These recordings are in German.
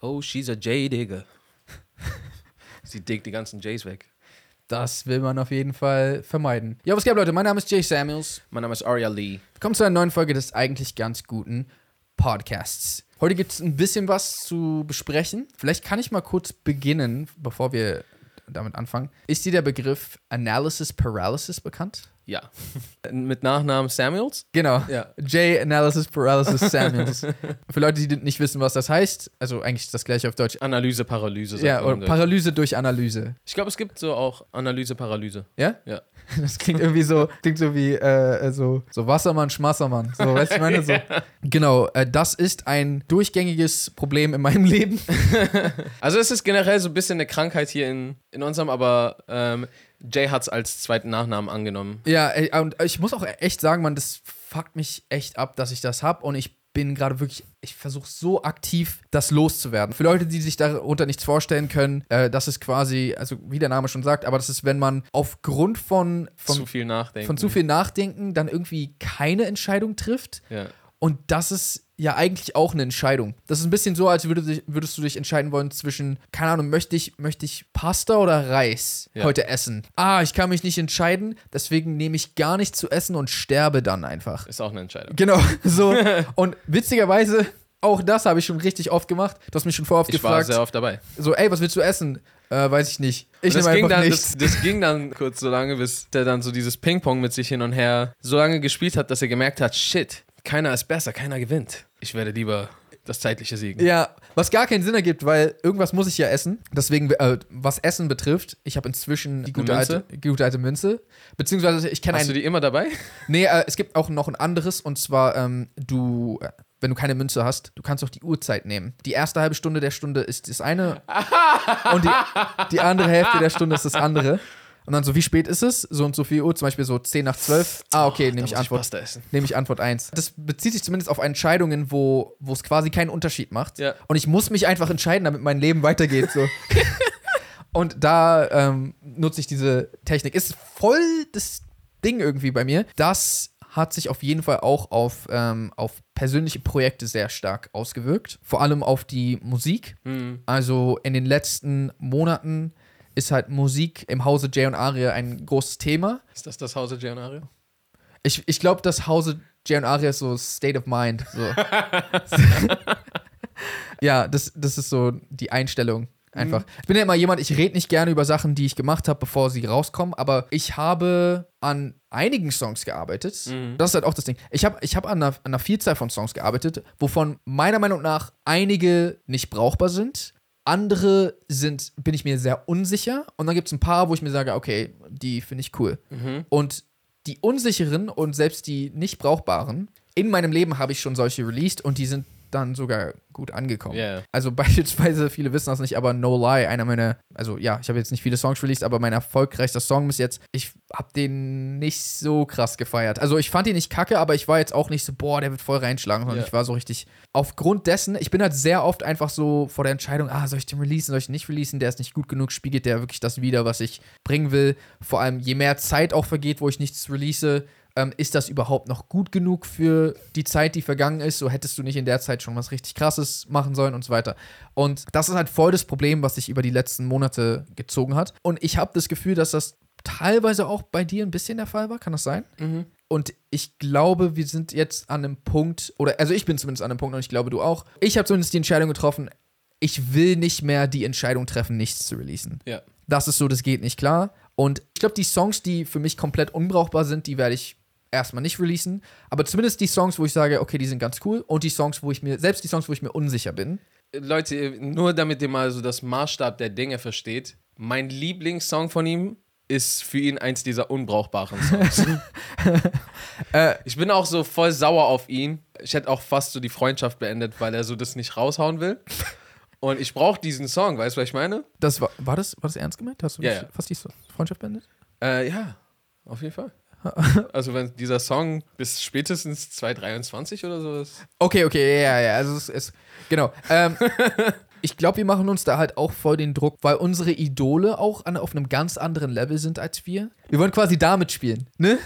Oh, she's a J-Digger. Sie diggt die ganzen J's weg. Das will man auf jeden Fall vermeiden. Ja, was geht, Leute? Mein Name ist Jay Samuels. Mein Name ist Aria Lee. Willkommen zu einer neuen Folge des eigentlich ganz guten Podcasts. Heute gibt es ein bisschen was zu besprechen. Vielleicht kann ich mal kurz beginnen, bevor wir damit anfangen. Ist dir der Begriff Analysis Paralysis bekannt? Ja. Mit Nachnamen Samuels? Genau. Ja. J Analysis Paralysis Samuels. Für Leute, die nicht wissen, was das heißt, also eigentlich das gleiche auf Deutsch. Analyse, Paralyse. Ja, oder. Paralyse durch Analyse. Ich glaube, es gibt so auch Analyse, Paralyse. Ja? Ja. Das klingt irgendwie so, klingt so wie äh, so, so Wassermann, Schmassermann. So, weißt du, ich meine? So. Genau, äh, das ist ein durchgängiges Problem in meinem Leben. Also es ist generell so ein bisschen eine Krankheit hier in, in unserem, aber ähm, Jay hat es als zweiten Nachnamen angenommen. Ja, und ich muss auch echt sagen, man, das fuckt mich echt ab, dass ich das hab und ich bin gerade wirklich, ich versuche so aktiv, das loszuwerden. Für Leute, die sich darunter nichts vorstellen können, äh, das ist quasi, also wie der Name schon sagt, aber das ist, wenn man aufgrund von, von, zu viel nachdenken. von zu viel Nachdenken dann irgendwie keine Entscheidung trifft. Ja. Und das ist ja eigentlich auch eine Entscheidung. Das ist ein bisschen so, als würdest, würdest du dich entscheiden wollen zwischen, keine Ahnung, möchte ich, möchte ich Pasta oder Reis Ja. heute essen? Ah, ich kann mich nicht entscheiden, deswegen nehme ich gar nichts zu essen und sterbe dann einfach. Ist auch eine Entscheidung. Genau, so. und witzigerweise, auch das habe ich schon richtig oft gemacht. Du hast mich schon vorher oft Ich war gefragt, sehr oft dabei. so, ey, was willst du essen? Äh, weiß ich nicht. Ich nehme einfach dann, nichts. das, das ging dann kurz so lange, bis der dann so dieses Ping-Pong mit sich hin und her so lange gespielt hat, dass er gemerkt hat, shit, keiner ist besser, keiner gewinnt. Ich werde lieber das zeitliche siegen. Ja, was gar keinen Sinn ergibt, weil irgendwas muss ich ja essen. Deswegen, äh, was Essen betrifft, ich habe inzwischen die gute alte, gute alte Münze. Beziehungsweise ich kenne Hast du die immer dabei? Nee, äh, es gibt auch noch ein anderes und zwar, ähm, du, äh, wenn du keine Münze hast, du kannst auch die Uhrzeit nehmen. Die erste halbe Stunde der Stunde ist das eine und die, die andere Hälfte der Stunde ist das andere. Und dann so, wie spät ist es? So und so viel Uhr, zum Beispiel so 10 nach 12. Ah, okay, Oh, nehme ich Antwort. Essen. Nehme ich Antwort 1. Das bezieht sich zumindest auf Entscheidungen, wo wo es quasi keinen Unterschied macht. Ja. Und ich muss mich einfach entscheiden, damit mein Leben weitergeht. So. Und da ähm, nutze ich diese Technik. Ist voll das Ding irgendwie bei mir. Das hat sich auf jeden Fall auch auf, ähm, auf persönliche Projekte sehr stark ausgewirkt. Vor allem auf die Musik. Hm. Also in den letzten Monaten ist halt Musik im Hause Jay und Aria ein großes Thema. Ist das das Hause Giannario? Ich, ich glaube, das Hause Jay und Aria ist so State of Mind. So. ja, das, das ist so die Einstellung. Einfach. Ich bin ja immer jemand, ich rede nicht gerne über Sachen, die ich gemacht habe, bevor sie rauskommen, aber ich habe an einigen Songs gearbeitet. Das ist halt auch das Ding. Ich habe ich hab an, einer, an einer Vielzahl von Songs gearbeitet, wovon meiner Meinung nach einige nicht brauchbar sind. Andere sind, bin ich mir sehr unsicher. Und dann gibt es ein paar, wo ich mir sage, okay, die finde ich cool. Und die unsicheren und selbst die nicht brauchbaren, in meinem Leben habe ich schon solche released und die sind dann sogar gut angekommen. Ja. Also beispielsweise, viele wissen das nicht, aber No Lie, einer meiner, also ja, ich habe jetzt nicht viele Songs released, aber mein erfolgreichster Song bis jetzt, ich habe den nicht so krass gefeiert. Also ich fand ihn nicht kacke, aber ich war jetzt auch nicht so, boah, der wird voll reinschlagen, sondern Ja. ich war so richtig, aufgrund dessen, ich bin halt sehr oft einfach so vor der Entscheidung, ah, soll ich den releasen, soll ich den nicht releasen, der ist nicht gut genug, spiegelt der wirklich das wieder, was ich bringen will. Vor allem, je mehr Zeit auch vergeht, wo ich nichts release, ähm, ist das überhaupt noch gut genug für die Zeit, die vergangen ist? So hättest du nicht in der Zeit schon was richtig Krasses machen sollen und so weiter. Und das ist halt voll das Problem, was sich über die letzten Monate gezogen hat. Und ich habe das Gefühl, dass das teilweise auch bei dir ein bisschen der Fall war. Kann das sein? Und ich glaube, wir sind jetzt an einem Punkt, oder also ich bin zumindest an einem Punkt und ich glaube, du auch. Ich habe zumindest die Entscheidung getroffen, ich will nicht mehr die Entscheidung treffen, nichts zu releasen. Ja. Das ist so, das geht nicht klar. Und ich glaube, die Songs, die für mich komplett unbrauchbar sind, die werde ich erstmal nicht releasen. Aber zumindest die Songs, wo ich sage, okay, die sind ganz cool. Und die Songs, wo ich mir, selbst die Songs, wo ich mir unsicher bin. Leute, nur damit ihr mal so das Maßstab der Dinge versteht, mein Lieblingssong von ihm ist für ihn eins dieser unbrauchbaren Songs. ich bin auch so voll sauer auf ihn. Ich hätte auch fast so die Freundschaft beendet, weil er so das nicht raushauen will. Und ich brauche diesen Song, weißt du, was ich meine? Das war, war, das, war das ernst gemeint? Hast du Ja, ja. fast die Freundschaft beendet? Äh, ja, auf jeden Fall. Also wenn dieser Song bis spätestens 2023 oder so ist. Okay, okay, ja, ja, also es ist, genau. Ähm, ich glaube, wir machen uns da halt auch voll den Druck, weil unsere Idole auch an, auf einem ganz anderen Level sind als wir. Wir wollen quasi damit spielen, ne?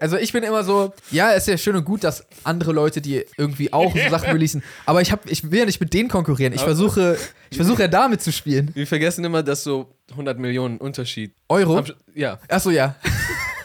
Also ich bin immer so, ja, ist ja schön und gut, dass andere Leute, die irgendwie auch so Sachen releasen, aber ich, hab, ich will ja nicht mit denen konkurrieren. Ich versuche, ich versuche ja damit zu spielen. Wir vergessen immer, dass so 100 Millionen Unterschied. Euro? Sch- Ja, Achso, ja.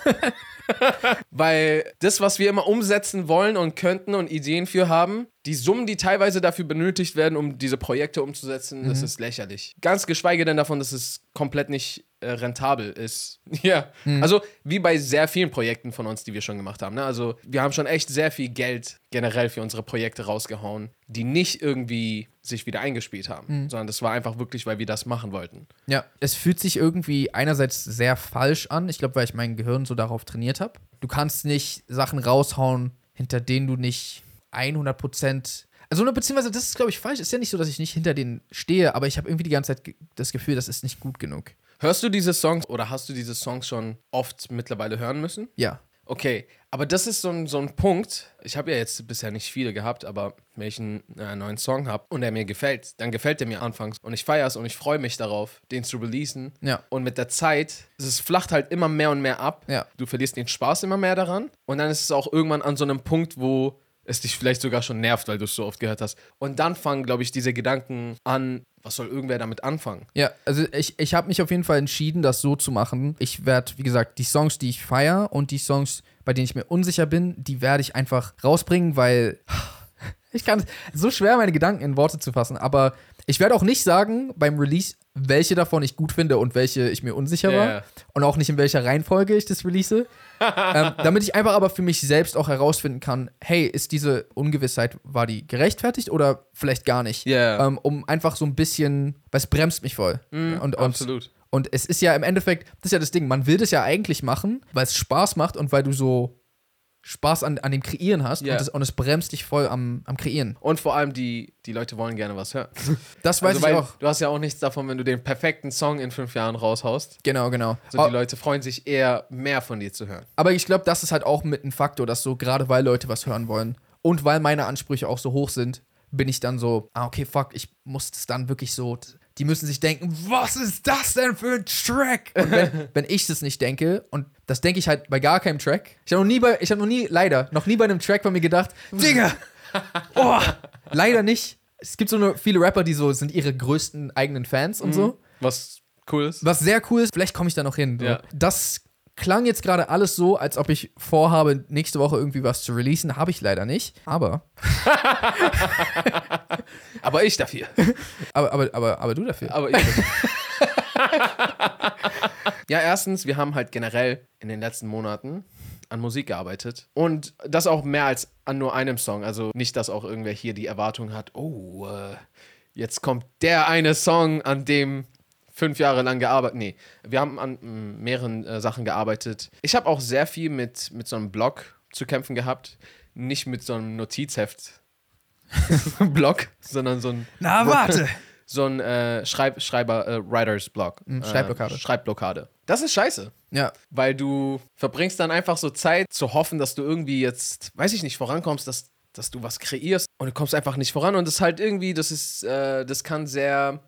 weil das, was wir immer umsetzen wollen und könnten und Ideen für haben, die Summen, die teilweise dafür benötigt werden, um diese Projekte umzusetzen, das ist lächerlich. Ganz geschweige denn davon, dass es komplett nicht äh, rentabel ist. Ja, also wie bei sehr vielen Projekten von uns, die wir schon gemacht haben. Ne? Also wir haben schon echt sehr viel Geld generell für unsere Projekte rausgehauen, die nicht irgendwie sich wieder eingespielt haben, sondern das war einfach wirklich, weil wir das machen wollten. Ja, es fühlt sich irgendwie einerseits sehr falsch an. Ich glaube, weil ich mein Gehirn so darauf trainiert habe. Du kannst nicht Sachen raushauen, hinter denen du nicht 100 Prozent. Also, beziehungsweise, das ist, glaube ich, falsch. Ist ja nicht so, dass ich nicht hinter denen stehe, aber ich habe irgendwie die ganze Zeit das Gefühl, das ist nicht gut genug. Hörst du diese Songs oder hast du diese Songs schon oft mittlerweile hören müssen? Ja. Okay, aber das ist so ein, so ein Punkt. Ich habe ja jetzt bisher nicht viele gehabt, aber wenn ich einen äh, neuen Song habe und der mir gefällt, dann gefällt der mir anfangs und ich feiere es und ich freue mich darauf, den zu releasen. Ja. Und mit der Zeit, es flacht halt immer mehr und mehr ab. Ja. Du verlierst den Spaß immer mehr daran und dann ist es auch irgendwann an so einem Punkt, wo es dich vielleicht sogar schon nervt, weil du es so oft gehört hast. Und dann fangen, glaube ich, diese Gedanken an, was soll irgendwer damit anfangen? Ja, also ich, ich habe mich auf jeden Fall entschieden, das so zu machen. Ich werde, wie gesagt, die Songs, die ich feiere und die Songs, bei denen ich mir unsicher bin, die werde ich einfach rausbringen, weil ich kann so schwer meine Gedanken in Worte zu fassen, aber ich werde auch nicht sagen beim Release, welche davon ich gut finde und welche ich mir unsicher war Ja. und auch nicht in welcher Reihenfolge ich das release. ähm, damit ich einfach aber für mich selbst auch herausfinden kann, hey, ist diese Ungewissheit, war die gerechtfertigt oder vielleicht gar nicht? Ja. Ähm, um einfach so ein bisschen, weil es bremst mich voll. und, und, Absolut. und es ist ja im Endeffekt, das ist ja das Ding, man will das ja eigentlich machen, weil es Spaß macht und weil du so Spaß an, an dem Kreieren hast Ja. und, es, und es bremst dich voll am, am Kreieren. Und vor allem, die, die Leute wollen gerne was hören. Das weiß also, ich auch. Du hast ja auch nichts davon, wenn du den perfekten Song in fünf Jahren raushaust. Genau, genau. So, die Leute freuen sich eher, mehr von dir zu hören. Aber ich glaube, das ist halt auch mit ein Faktor, dass so, gerade weil Leute was hören wollen und weil meine Ansprüche auch so hoch sind, bin ich dann so, ah, okay, fuck, ich muss das dann wirklich so. Die müssen sich denken, was ist das denn für ein Track? Und wenn, wenn ich das nicht denke, und das denke ich halt bei gar keinem Track. Ich habe noch nie bei, ich habe noch nie, leider, noch nie bei einem Track von mir gedacht, Digga, oh, leider nicht. Es gibt so eine, viele Rapper, die so sind ihre größten eigenen Fans und so. Was cool ist. Was sehr cool ist, vielleicht komme ich da noch hin. Ja. Das klang jetzt gerade alles so, als ob ich vorhabe, nächste Woche irgendwie was zu releasen. Habe ich leider nicht. Aber, Aber ich dafür. aber, aber, aber, aber du dafür. Aber ich dafür. ja, erstens, wir haben halt generell in den letzten Monaten an Musik gearbeitet. Und das auch mehr als an nur einem Song. Also nicht, dass auch irgendwer hier die Erwartung hat, oh, äh, jetzt kommt der eine Song, an dem fünf Jahre lang gearbeitet. Nee, wir haben an mm, mehreren äh, Sachen gearbeitet. Ich habe auch sehr viel mit, mit so einem Blog zu kämpfen gehabt. Nicht mit so einem Notizheft. Blog, sondern so ein Na, warte. so ein äh, Schreib Schreiber, äh, Writers Block. Mhm, Schreibblockade. Äh, Schreibblockade. Das ist scheiße. Ja. Weil du verbringst dann einfach so Zeit zu hoffen, dass du irgendwie jetzt, weiß ich nicht, vorankommst, dass, dass du was kreierst und du kommst einfach nicht voran. Und das ist halt irgendwie, das ist, äh, das kann sehr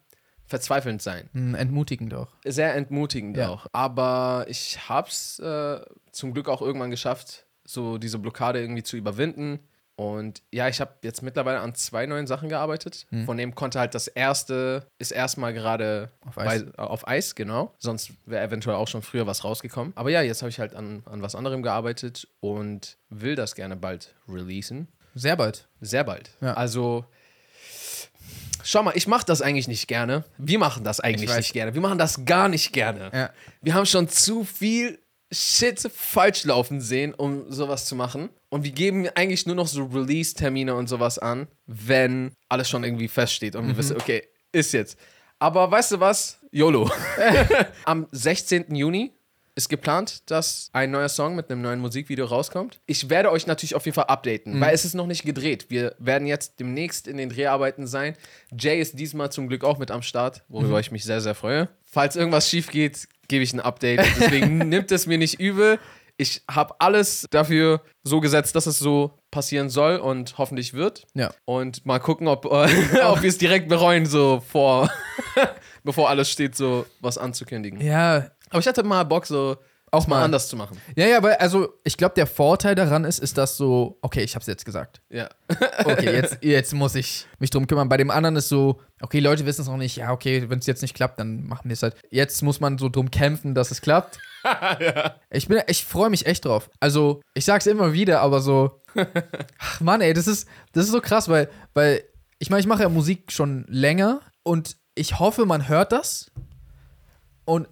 verzweifelnd sein. Hm, Entmutigend auch. Sehr entmutigend Ja. auch. Aber ich hab's äh, zum Glück auch irgendwann geschafft, so diese Blockade irgendwie zu überwinden. Und ja, ich habe jetzt mittlerweile an zwei neuen Sachen gearbeitet. Von dem konnte halt das erste, ist erstmal gerade Auf Eis. bei- auf Eis, genau. Sonst wäre eventuell auch schon früher was rausgekommen. Aber ja, jetzt habe ich halt an, an was anderem gearbeitet und will das gerne bald releasen. Sehr bald. Sehr bald. Ja. Also, schau mal, ich mache das eigentlich nicht gerne. Wir machen das eigentlich nicht gerne. Wir machen das gar nicht gerne. Ja. Wir haben schon zu viel Shit falsch laufen sehen, um sowas zu machen. Und wir geben eigentlich nur noch so Release-Termine und sowas an, wenn alles schon irgendwie feststeht und wir wissen, okay, ist jetzt. Aber weißt du was? YOLO. Am 16. Juni ist geplant, dass ein neuer Song mit einem neuen Musikvideo rauskommt. Ich werde euch natürlich auf jeden Fall updaten, weil es ist noch nicht gedreht. Wir werden jetzt demnächst in den Dreharbeiten sein. Jay ist diesmal zum Glück auch mit am Start, worüber ich mich sehr, sehr freue. Falls irgendwas schief geht, gebe ich ein Update. Deswegen nimmt es mir nicht übel. Ich habe alles dafür so gesetzt, dass es so passieren soll und hoffentlich wird. Ja. Und mal gucken, ob, äh, ob wir es direkt bereuen, so vor, bevor alles steht, so was anzukündigen. Ja, Aber ich hatte mal Bock, so auch mal mal. anders zu machen. Ja, ja, weil, also, ich glaube, der Vorteil daran ist, ist das so, okay, ich hab's jetzt gesagt. Ja. Okay, jetzt, jetzt muss ich mich drum kümmern. Bei dem anderen ist so, okay, Leute wissen es noch nicht, ja, okay, wenn es jetzt nicht klappt, dann machen wir es halt. Jetzt muss man so drum kämpfen, dass es klappt. Ich bin, ich freue mich echt drauf. Also, ich sag's immer wieder, aber so, ach Mann, ey, das ist, das ist so krass, weil, weil, ich meine, ich mache ja Musik schon länger und ich hoffe, man hört das. Und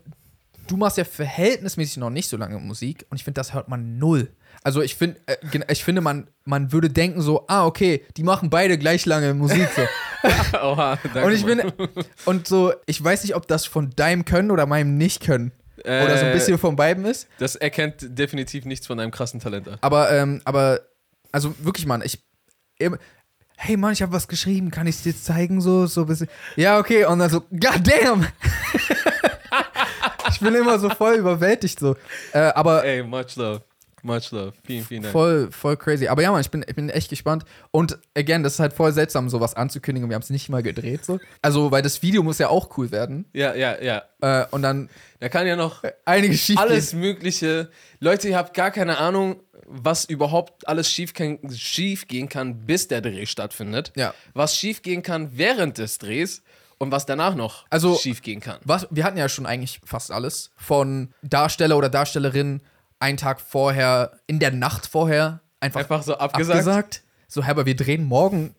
du machst ja verhältnismäßig noch nicht so lange Musik und ich finde, das hört man null. Also ich finde, äh, ich finde, man, man würde denken so, ah, okay, die machen beide gleich lange Musik. So. Oha, danke Und ich bin, und so, ich weiß nicht, ob das von deinem Können oder meinem Nicht-Können oder so ein Äh, bisschen von beiden ist. Das erkennt definitiv nichts von einem krassen Talent. an. Aber, ähm, aber, also wirklich, Mann, ich, hey Mann, ich habe was geschrieben, kann ich es dir zeigen, so, so ein bisschen. Ja, okay, und dann so, god damn! ich bin immer so voll überwältigt, so. Äh, aber Ey, much love. Much love. Vielen, vielen Dank. voll, voll crazy. Aber ja, Mann, ich bin, ich bin echt gespannt. Und again, das ist halt voll seltsam, sowas anzukündigen und wir haben es nicht mal gedreht, so. Also, weil das Video muss ja auch cool werden. Ja, ja, ja. Äh, und dann Da kann ja noch einiges schief alles Mögliche. Leute, ihr habt gar keine Ahnung, was überhaupt alles schief, kann, schief gehen kann, bis der Dreh stattfindet. Ja. Was schief gehen kann während des Drehs und was danach noch Also- schief gehen kann. Was, wir hatten ja schon eigentlich fast alles. Von Darsteller oder Darstellerin einen Tag vorher, in der Nacht vorher, einfach, Einfach so abgesagt. abgesagt. So, hey, aber wir drehen morgen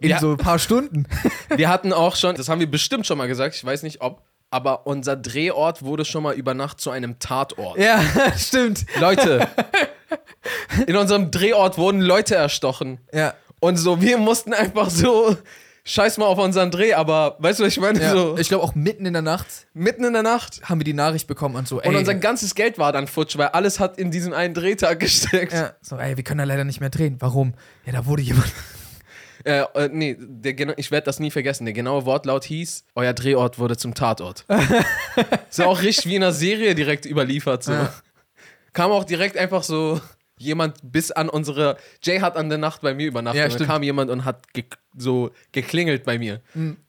in Ja. so ein paar Stunden. Wir hatten auch schon, das haben wir bestimmt schon mal gesagt, ich weiß nicht ob, aber unser Drehort wurde schon mal über Nacht zu einem Tatort. ja, stimmt. Leute, in unserem Drehort wurden Leute erstochen. Ja. Und so, wir mussten einfach so, scheiß mal auf unseren Dreh, aber weißt du, was ich meine? ja. So, Ich glaube, auch mitten in der Nacht mitten in der Nacht. haben wir die Nachricht bekommen und so, ey. Und unser ganzes Geld war dann futsch, weil alles hat in diesen einen Drehtag gesteckt. ja, so, ey, wir können da leider nicht mehr drehen. Warum? Ja, da wurde jemand. Äh, äh, nee, der, ich werde das nie vergessen. Der genaue Wortlaut hieß, euer Drehort wurde zum Tatort. ist ja auch richtig wie in einer Serie direkt überliefert. So. Ja. Kam auch direkt einfach so jemand bis an unsere. Jay hat an der Nacht bei mir übernachtet. Ja, und dann stimmt. kam jemand und hat ge so geklingelt bei mir.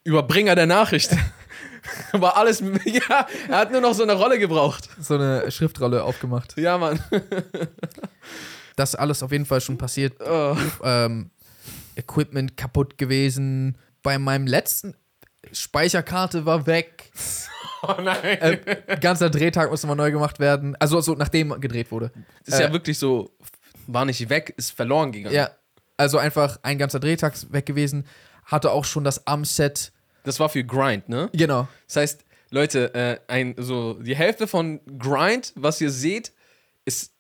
Überbringer der Nachricht. War alles. Ja, er hat nur noch so eine Rolle gebraucht. So eine Schriftrolle aufgemacht. Ja, Mann. Das ist alles auf jeden Fall schon passiert. Oh. ähm, Equipment kaputt gewesen. Bei meinem letzten Speicherkarte war weg. oh nein. Äh, ganzer Drehtag musste mal neu gemacht werden. Also so nachdem gedreht wurde. ist ja äh, wirklich so. War nicht weg, ist verloren gegangen. Ja. Also einfach ein ganzer Drehtag weg gewesen. Hatte auch schon das Am-Set. Das war für Grind, ne? Genau. Das heißt, Leute, äh, ein, so die Hälfte von Grind, was ihr seht, ist,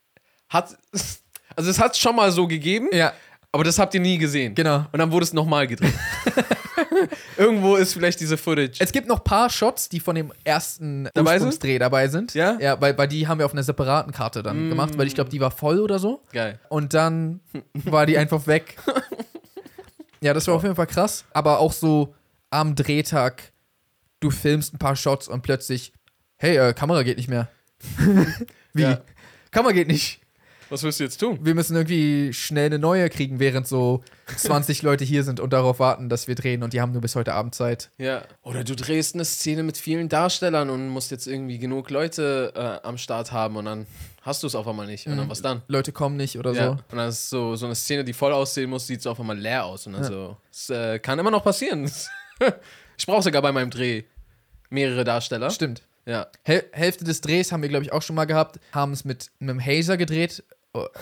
hat, also es hat schon mal so gegeben, Ja, aber das habt ihr nie gesehen. genau. Und dann wurde es nochmal gedreht. Irgendwo ist vielleicht diese Footage. Es gibt noch ein paar Shots, die von dem ersten Dabei sind? Ursprungsdreh dabei sind. Ja? Ja, weil, weil die haben wir auf einer separaten Karte dann gemacht, weil ich glaube, die war voll oder so. Geil. Und dann war die einfach weg. Ja, das war auf jeden Fall krass. Aber auch so am Drehtag, du filmst ein paar Shots und plötzlich, hey, äh, Kamera geht nicht mehr. Wie? Ja. Kamera geht nicht. Was willst du jetzt tun? Wir müssen irgendwie schnell eine neue kriegen, während so 20 Leute hier sind und darauf warten, dass wir drehen und die haben nur bis heute Abend Zeit. Ja. Oder du drehst eine Szene mit vielen Darstellern und musst jetzt irgendwie genug Leute äh, am Start haben und dann hast du es auf einmal nicht. Und dann was dann? Leute kommen nicht oder Ja. so. Und dann ist so, so eine Szene, die voll aussehen muss, sieht so auf einmal leer aus. Und dann so, es äh, kann immer noch passieren. ich brauche sogar bei meinem Dreh mehrere Darsteller. Stimmt. Ja. Häl Hälfte des Drehs haben wir, glaube ich, auch schon mal gehabt. Haben es mit einem Hazer gedreht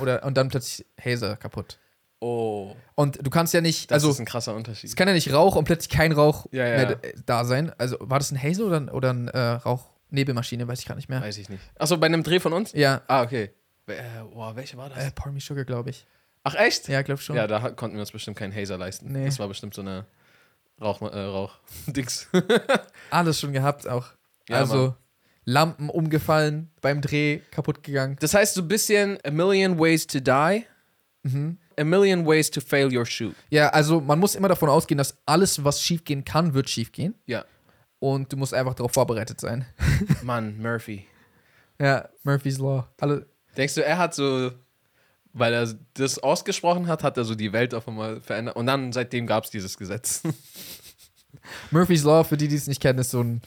oder, und dann plötzlich Hazer kaputt. Oh, Und du kannst ja nicht, das also ist ein krasser Unterschied. es kann ja nicht Rauch und plötzlich kein Rauch Ja, ja. mehr da sein. Also war das ein Hazer oder, oder ein äh, Rauchnebelmaschine, weiß ich gar nicht mehr. Weiß ich nicht. Achso, bei einem Dreh von uns? Ja, Ah, okay. Äh, welche war das? äh, Pour Me Sugar, glaube ich. Ach, echt? Ja, glaube schon. Ja, da konnten wir uns bestimmt keinen Hazer leisten. Nee. Das war bestimmt so eine Rauch, äh, Rauch-Dings. Alles schon gehabt auch. Ja, also Mann. Lampen umgefallen, beim Dreh kaputt gegangen. das heißt so ein bisschen A Million Ways to Die, Mhm. A Million Ways to Fail Your Shoot. Ja, also man muss immer davon ausgehen, dass alles, was schiefgehen kann, wird schiefgehen. Ja. Und du musst einfach darauf vorbereitet sein. Mann, Murphy. Ja, Murphy's Law. Alle, Denkst du, er hat so weil er das ausgesprochen hat, hat er so die Welt auf einmal verändert. Und dann seitdem gab es dieses Gesetz. Murphy's Law, für die, die es nicht kennen, ist so ein,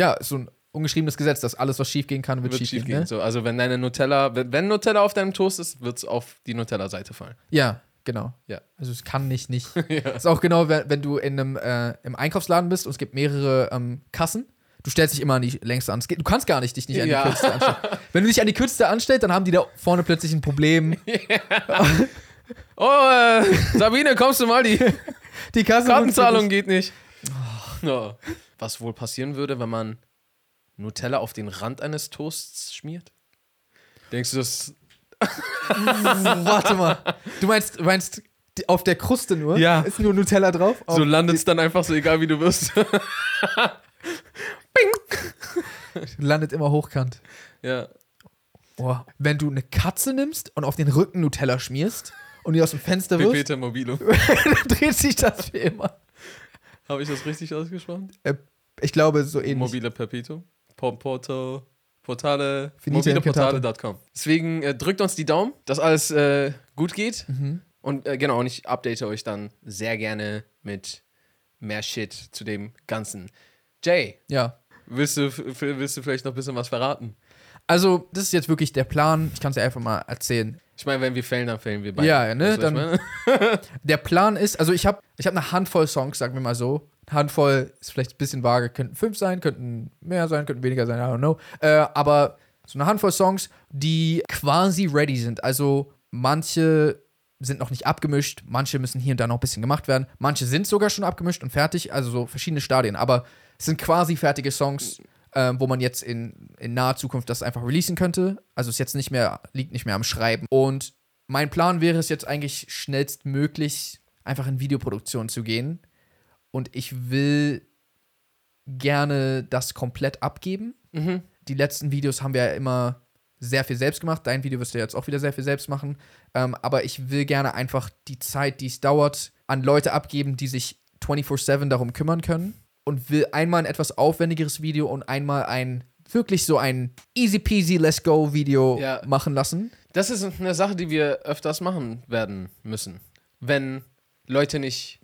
ja, so ein ungeschriebenes Gesetz, dass alles, was schief gehen kann, wird, Wird schief gehen. Ne? So, also wenn deine Nutella, wenn, Nutella auf deinem Toast ist, wird es auf die Nutella-Seite fallen. Ja, genau. Ja. Also es kann nicht nicht. Ist auch genau, wenn, wenn du in einem äh, im Einkaufsladen bist und es gibt mehrere ähm, Kassen. Du stellst dich immer an die längste an. Du kannst gar nicht dich nicht an Ja. die kürzeste anstellen. Wenn du dich an die kürzeste anstellst, dann haben die da vorne plötzlich ein Problem. Oh, äh, Sabine, kommst du mal? Die Die Kasse Kartenzahlung geht nicht. Ja. Was wohl passieren würde, wenn man Nutella auf den Rand eines Toasts schmiert? Denkst du, das. Warte mal. Du meinst, meinst die, auf der Kruste nur? Ja. Ist nur Nutella drauf? So landet es dann einfach so, egal wie du wirst. landet immer hochkant. ja. Boah. Wenn du eine Katze nimmst und auf den Rücken Nutella schmierst und die aus dem Fenster wirfst, Peter Mobilo. dann dreht sich das für immer. Habe ich das richtig ausgesprochen? Äh, ich glaube, so ähnlich. Mobile Perpetuum. Po- Porto. Portale. Mobileportale.com. Deswegen äh, drückt uns die Daumen, dass alles äh, gut geht. Mhm. Und äh, genau, und ich update euch dann sehr gerne mit mehr Shit zu dem Ganzen. Jay, Ja. willst du, willst du vielleicht noch ein bisschen was verraten? Also, das ist jetzt wirklich der Plan. Ich kann es dir einfach mal erzählen. Ich meine, wenn wir fällen, dann fällen wir beide. Ja, ja, ne, meine? Der Plan ist, also ich habe ich hab eine Handvoll Songs, sagen wir mal so. Handvoll ist vielleicht ein bisschen vage, könnten fünf sein, könnten mehr sein, könnten weniger sein, I don't know. Äh, aber so eine Handvoll Songs, die quasi ready sind. Also manche sind noch nicht abgemischt, manche müssen hier und da noch ein bisschen gemacht werden, manche sind sogar schon abgemischt und fertig, also so verschiedene Stadien. Aber es sind quasi fertige Songs, ähm, wo man jetzt in, in naher Zukunft das einfach releasen könnte. Also es jetzt nicht mehr, liegt nicht mehr am Schreiben. Und mein Plan wäre es jetzt eigentlich schnellstmöglich einfach in Videoproduktion zu gehen. Und ich will gerne das komplett abgeben. Mhm. Die letzten Videos haben wir ja immer sehr viel selbst gemacht. Dein Video wirst du jetzt auch wieder sehr viel selbst machen. Ähm, aber ich will gerne einfach die Zeit, die es dauert, an Leute abgeben, die sich 24-7 darum kümmern können. Und will einmal ein etwas aufwendigeres Video und einmal ein wirklich so ein easy peasy let's go Video Ja. machen lassen. Das ist eine Sache, die wir öfters machen werden müssen. Wenn Leute nicht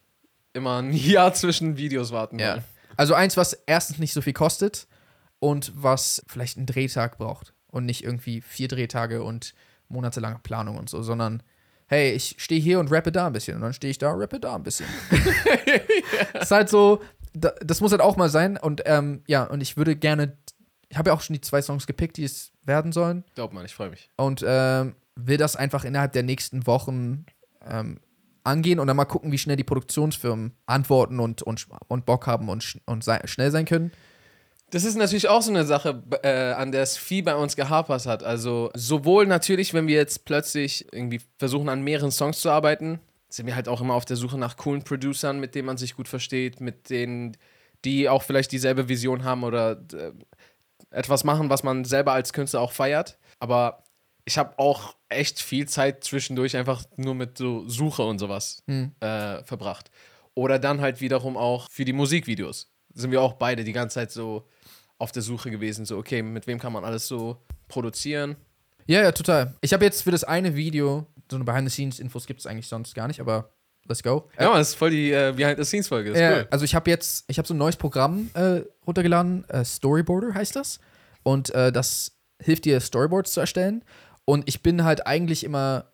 immer ein Jahr zwischen Videos warten Ja. wollen. Also eins, was erstens nicht so viel kostet und was vielleicht einen Drehtag braucht und nicht irgendwie vier Drehtage und monatelange Planung und so, sondern hey, ich stehe hier und rappe da ein bisschen und dann stehe ich da, rappe da ein bisschen. ist halt so, das muss halt auch mal sein und ähm, ja, und ich würde gerne, ich habe ja auch schon die zwei Songs gepickt, die es werden sollen Glaub mal, ich freue mich. und ähm, will das einfach innerhalb der nächsten Wochen ähm, angehen und dann mal gucken, wie schnell die Produktionsfirmen antworten und, und, und Bock haben und, und sei schnell sein können. Das ist natürlich auch so eine Sache, äh, an der es viel bei uns gehapert hat. Also sowohl natürlich, wenn wir jetzt plötzlich irgendwie versuchen, an mehreren Songs zu arbeiten, sind wir halt auch immer auf der Suche nach coolen Producern, mit denen man sich gut versteht, mit denen, die auch vielleicht dieselbe Vision haben oder äh, etwas machen, was man selber als Künstler auch feiert. Aber ich habe auch echt viel Zeit zwischendurch einfach nur mit so Suche und sowas Hm. äh, verbracht. Oder dann halt wiederum auch für die Musikvideos. Sind wir auch beide die ganze Zeit so auf der Suche gewesen, so, okay, mit wem kann man alles so produzieren? Ja, ja, total. Ich habe jetzt für das eine Video, so eine Behind-the-Scenes-Infos gibt es eigentlich sonst gar nicht, aber let's go. Ja, man, das ist voll die äh, Behind-the-Scenes-Folge, Ja, cool. Also ich habe jetzt, ich habe so ein neues Programm äh, runtergeladen, äh, Storyboarder heißt das. Und äh, das hilft dir, Storyboards zu erstellen. Und ich bin halt eigentlich immer,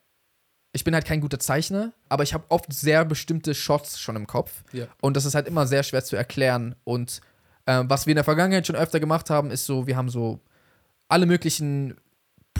ich bin halt kein guter Zeichner, aber ich habe oft sehr bestimmte Shots schon im Kopf. Ja. Und das ist halt immer sehr schwer zu erklären. Und äh, was wir in der Vergangenheit schon öfter gemacht haben, ist so, wir haben so alle möglichen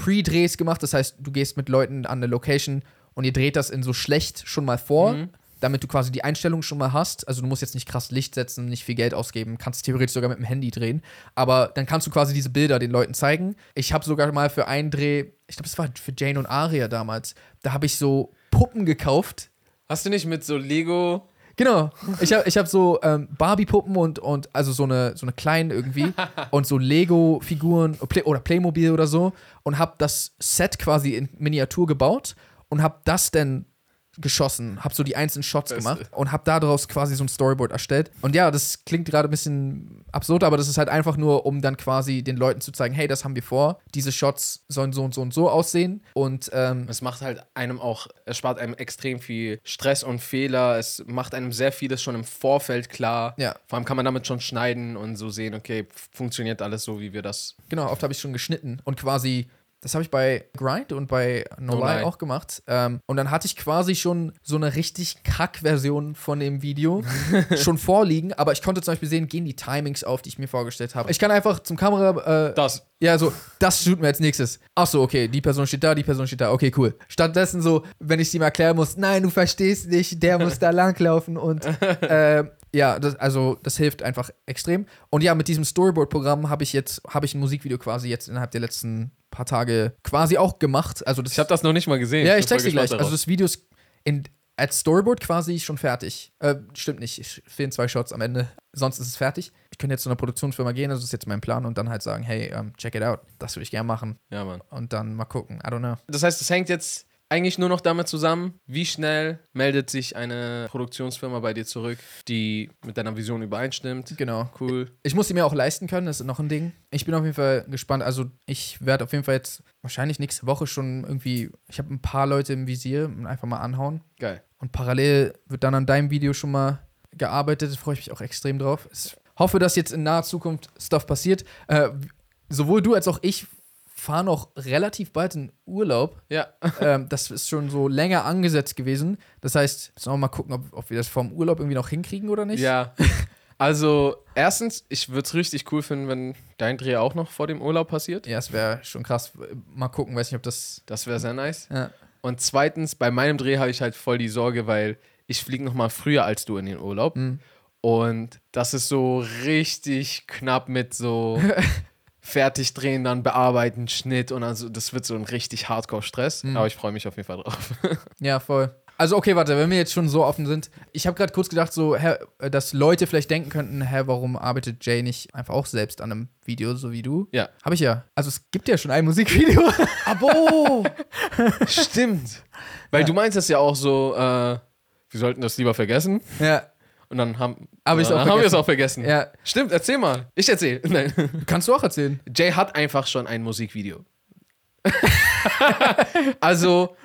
Pre-Drehs gemacht. Das heißt, du gehst mit Leuten an eine Location und ihr dreht das in so schlecht schon mal vor, Mhm. damit du quasi die Einstellung schon mal hast. Also du musst jetzt nicht krass Licht setzen, nicht viel Geld ausgeben, kannst theoretisch sogar mit dem Handy drehen. Aber dann kannst du quasi diese Bilder den Leuten zeigen. Ich habe sogar mal für einen Dreh, ich glaube, es war für Jane und Aria damals, da habe ich so Puppen gekauft. Hast du nicht mit so Lego. Genau. Ich habe ich hab so ähm, Barbie-Puppen und, und also so eine, so eine kleinen irgendwie und so Lego-Figuren Play oder Playmobil oder so und habe das Set quasi in Miniatur gebaut und habe das dann geschossen, habe so die einzelnen Shots Beste. gemacht und habe daraus quasi so ein Storyboard erstellt. Und ja, das klingt gerade ein bisschen absurd, aber das ist halt einfach nur, um dann quasi den Leuten zu zeigen, hey, das haben wir vor, diese Shots sollen so und so und so aussehen. Und ähm, Es macht halt einem auch, es spart einem extrem viel Stress und Fehler. Es macht einem sehr vieles schon im Vorfeld klar. Ja. Vor allem kann man damit schon schneiden und so sehen, okay, funktioniert alles so, wie wir das. genau, oft habe ich schon geschnitten und quasi. Das habe ich bei Grind und bei No, No Lie auch gemacht. Ähm, und dann hatte ich quasi schon so eine richtig Kack-Version von dem Video schon vorliegen. Aber ich konnte zum Beispiel sehen, gehen die Timings auf, die ich mir vorgestellt habe. Ich kann einfach zum Kamera äh, Das. Ja, so, das shooten wir als nächstes. Ach so, okay, die Person steht da, die Person steht da, okay, cool. Stattdessen so, wenn ich sie mal erklären muss, nein, du verstehst nicht, der muss da langlaufen und äh, ja, das, also das hilft einfach extrem. Und ja, mit diesem Storyboard-Programm habe ich jetzt, habe ich ein Musikvideo quasi jetzt innerhalb der letzten paar Tage quasi auch gemacht. Also das, Ich habe das noch nicht mal gesehen. ja, bin ich zeig's dir gleich. gespannt Also darauf. das Video ist in, als Storyboard quasi schon fertig. Äh, stimmt nicht, es fehlen zwei Shots am Ende. Sonst ist es fertig. Ich könnte jetzt zu einer Produktionsfirma gehen, das ist jetzt mein Plan und dann halt sagen, hey, ähm, check it out. Das würde ich gerne machen. ja, Mann. Und dann mal gucken. I don't know. Das heißt, es hängt jetzt eigentlich nur noch damit zusammen, wie schnell meldet sich eine Produktionsfirma bei dir zurück, die mit deiner Vision übereinstimmt. Genau. Cool. Ich muss sie mir auch leisten können, das ist noch ein Ding. Ich bin auf jeden Fall gespannt. Also ich werde auf jeden Fall jetzt wahrscheinlich nächste Woche schon irgendwie, ich habe ein paar Leute im Visier einfach mal anhauen. Geil. Und parallel wird dann an deinem Video schon mal gearbeitet. Da freue ich mich auch extrem drauf. Ich hoffe, dass jetzt in naher Zukunft Stuff passiert. Äh, sowohl du als auch ich fahren auch relativ bald in Urlaub. Ja. ähm, das ist schon so länger angesetzt gewesen. Das heißt, müssen wir mal gucken, ob, ob wir das vorm Urlaub irgendwie noch hinkriegen oder nicht. Ja. Also, erstens, ich würde es richtig cool finden, wenn dein Dreh auch noch vor dem Urlaub passiert. Ja, es wäre schon krass. Mal gucken, weiß nicht, ob das. Das wäre sehr nice. Ja. Und zweitens, bei meinem Dreh habe ich halt voll die Sorge, weil ich fliege noch mal früher als du in den Urlaub. Mhm. Und das ist so richtig knapp mit so fertig drehen, dann bearbeiten, Schnitt und also das wird so ein richtig Hardcore-Stress. Mhm. Aber ich freue mich auf jeden Fall drauf. Ja, voll. Also, okay, warte, wenn wir jetzt schon so offen sind. Ich habe gerade kurz gedacht, so, hä, dass Leute vielleicht denken könnten, hä, warum arbeitet Jay nicht einfach auch selbst an einem Video, so wie du? Ja. Habe ich ja. Also, es gibt ja schon ein Musikvideo. Abo! Stimmt. Weil du meinst das ja auch so, äh, wir sollten das lieber vergessen. ja. Und dann haben, Aber äh, auch haben wir es auch vergessen. Ja. Stimmt, erzähl mal. Ich erzähl. Nein. Kannst du auch erzählen. Jay hat einfach schon ein Musikvideo. also,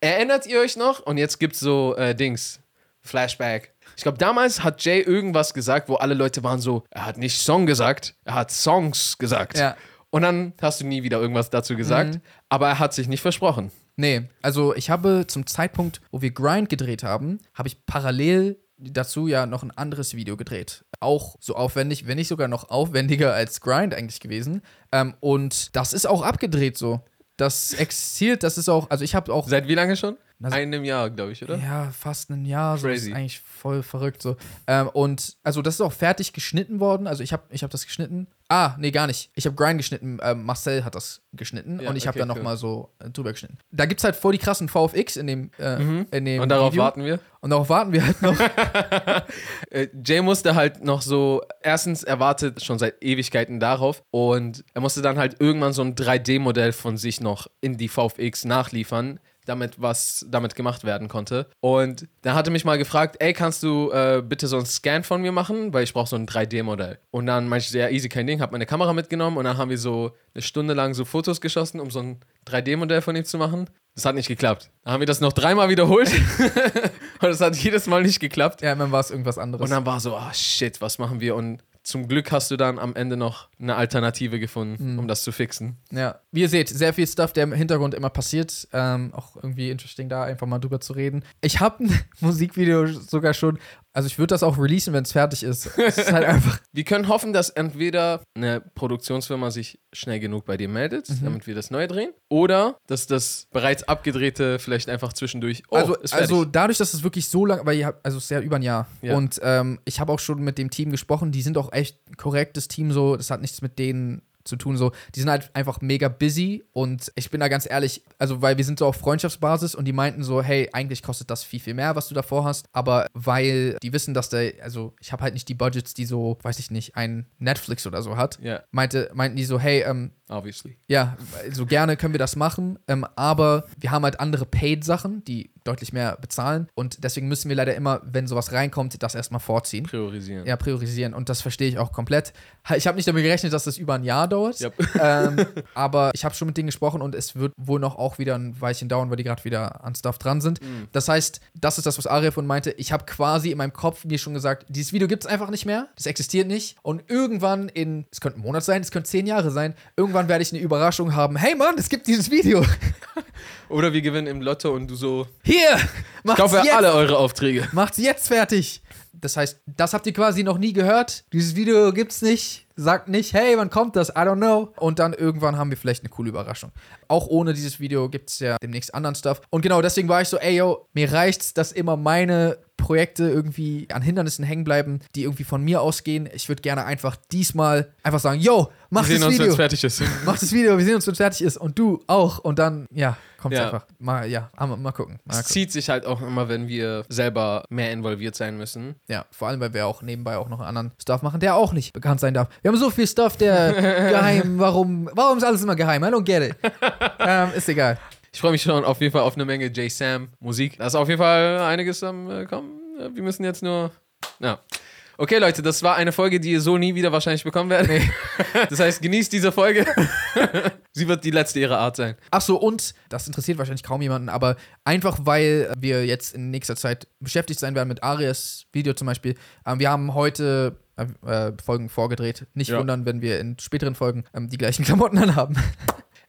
erinnert ihr euch noch? Und jetzt gibt's so äh, Dings. Flashback. Ich glaube, damals hat Jay irgendwas gesagt, wo alle Leute waren so, er hat nicht Song gesagt, er hat Songs gesagt. Ja. Und dann hast du nie wieder irgendwas dazu gesagt, aber er hat sich nicht versprochen. Nee, also ich habe zum Zeitpunkt, wo wir Grind gedreht haben, habe ich parallel dazu ja noch ein anderes Video gedreht. Auch so aufwendig, wenn nicht sogar noch aufwendiger als Grind eigentlich gewesen. Ähm, und das ist auch abgedreht so. Das existiert, das ist auch, also ich habe auch Seit wie lange schon? Also- Einem Jahr, glaube ich, oder? Ja, fast ein Jahr. So Crazy. ist eigentlich voll verrückt so. Ähm, und also das ist auch fertig geschnitten worden. Also ich habe ich hab das geschnitten. Ah, nee, gar nicht. Ich habe Grind geschnitten. Ähm, Marcel hat das geschnitten Ja, und ich habe okay, dann cool. nochmal so äh, drüber geschnitten. Da gibt es halt voll die krassen VFX in dem, äh, in dem Mhm. Und darauf Video. warten wir. Und darauf warten wir halt noch. Äh, Jay musste halt noch so, erstens, er wartet schon seit Ewigkeiten darauf und er musste dann halt irgendwann so ein 3D-Modell von sich noch in die VFX nachliefern, damit was damit gemacht werden konnte. Und dann hatte mich mal gefragt, ey, kannst du äh, bitte so einen Scan von mir machen, weil ich brauche so ein 3D-Modell. Und dann meinte ich, ja, easy, kein Ding, hab meine Kamera mitgenommen und dann haben wir so eine Stunde lang so Fotos geschossen, um so ein 3D-Modell von ihm zu machen. Das hat nicht geklappt. Dann haben wir das noch dreimal wiederholt und es hat jedes Mal nicht geklappt. ja, dann war es irgendwas anderes. Und dann war so, ah shit, was machen wir? Und zum Glück hast du dann am Ende noch eine Alternative gefunden, um das zu fixen. Ja, wie ihr seht, sehr viel Stuff, der im Hintergrund immer passiert. Ähm, auch irgendwie interesting, da einfach mal drüber zu reden. Ich habe ein Musikvideo sogar schon. Also ich würde das auch releasen, wenn es fertig ist. Es ist halt einfach. Wir können hoffen, dass entweder eine Produktionsfirma sich schnell genug bei dir meldet, Mhm. damit wir das neu drehen, oder dass das bereits abgedrehte vielleicht einfach zwischendurch. Oh, also, also dadurch, dass es wirklich so lang, weil ihr habt, also es ist ja über ein Jahr. Ja. Und ähm, ich habe auch schon mit dem Team gesprochen, die sind auch echt ein korrektes Team so. Das hat nichts mit denen zu tun so. Die sind halt einfach mega busy und ich bin da ganz ehrlich, also weil wir sind so auf Freundschaftsbasis und die meinten so, hey, eigentlich kostet das viel, viel mehr, was du davor hast, aber weil die wissen, dass der, also ich habe halt nicht die Budgets, die so, weiß ich nicht, ein Netflix oder so hat, ja. meinte, meinten die so, hey, ähm, Obviously. Ja, so gerne können wir das machen, ähm, aber wir haben halt andere Paid-Sachen, die deutlich mehr bezahlen und deswegen müssen wir leider immer, wenn sowas reinkommt, das erstmal vorziehen. Priorisieren. Ja, priorisieren und das verstehe ich auch komplett. Ich habe nicht damit gerechnet, dass das über ein Jahr dauert, Yep. ähm, aber ich habe schon mit denen gesprochen und es wird wohl noch auch wieder ein Weilchen dauern, weil die gerade wieder an Stuff dran sind. Mhm. Das heißt, das ist das, was Aria von meinte. Ich habe quasi in meinem Kopf mir schon gesagt, dieses Video gibt es einfach nicht mehr, das existiert nicht und irgendwann in, es könnte ein Monat sein, es könnte zehn Jahre sein, irgendwann werde ich eine Überraschung haben. Hey Mann, es gibt dieses Video. Oder wir gewinnen im Lotto und du so, Hier, ich kaufe jetzt. alle eure Aufträge. Macht's jetzt fertig. Das heißt, das habt ihr quasi noch nie gehört. Dieses Video gibt's nicht. Sagt nicht, hey, wann kommt das? I don't know. Und dann irgendwann haben wir vielleicht eine coole Überraschung. Auch ohne dieses Video gibt's ja demnächst anderen Stuff. Und genau deswegen war ich so, ey, yo, mir reicht's, dass immer meine Projekte irgendwie an Hindernissen hängen bleiben, die irgendwie von mir ausgehen. Ich würde gerne einfach diesmal einfach sagen, yo, mach Wir sehen das uns, wenn Video. es fertig ist. Mach das Video, wir sehen uns, wenn es fertig ist. Und du auch. Und dann, ja, kommt's Ja. einfach. Mal, ja, mal, mal gucken. Mal Es gucken. zieht sich halt auch immer, wenn wir selber mehr involviert sein müssen. Ja, vor allem, weil wir auch nebenbei auch noch einen anderen Stuff machen, der auch nicht bekannt sein darf. Wir haben so viel Stuff, der geheim, warum, warum ist alles immer geheim? I don't get it. ähm, ist egal. Ich freue mich schon auf jeden Fall auf eine Menge J-Sam Musik. Da ist auf jeden Fall einiges am äh, kommen. Wir müssen jetzt nur. Ja. Okay, Leute, das war eine Folge, die ihr so nie wieder wahrscheinlich bekommen werdet. Das heißt, genießt diese Folge. Sie wird die letzte ihrer Art sein. Ach so, und das interessiert wahrscheinlich kaum jemanden, aber einfach weil wir jetzt in nächster Zeit beschäftigt sein werden mit Arias Video zum Beispiel. Ähm, wir haben heute äh, äh, Folgen vorgedreht. Nicht Ja. wundern, wenn wir in späteren Folgen ähm, die gleichen Klamotten anhaben.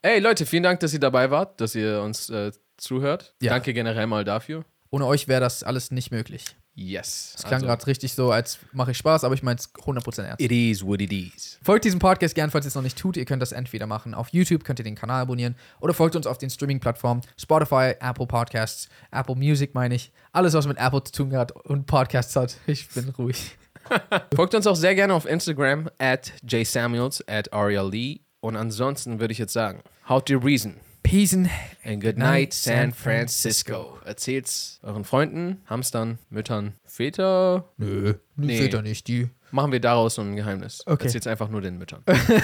Ey, Leute, vielen Dank, dass ihr dabei wart, dass ihr uns äh, zuhört. Ja. Danke generell mal dafür. Ohne euch wäre das alles nicht möglich. Yes. Es klang gerade richtig so, als mache ich Spaß, aber ich meine es 100% ernst. It is what it is. Folgt diesem Podcast gern, falls ihr es noch nicht tut. Ihr könnt das entweder machen auf YouTube, könnt ihr den Kanal abonnieren oder folgt uns auf den Streaming-Plattformen Spotify, Apple Podcasts, Apple Music meine ich. Alles, was mit Apple zu tun hat und Podcasts hat. Ich bin ruhig. Folgt uns auch sehr gerne auf Instagram at jsamuels at Aria Lee. Und ansonsten würde ich jetzt sagen, how to reason. Peace and good night, San Francisco. Erzählt's euren Freunden, Hamstern, Müttern, Väter. Nö, Nee. ihr nicht. Die Machen wir daraus so ein Geheimnis. Okay. Erzähl's einfach nur den Müttern.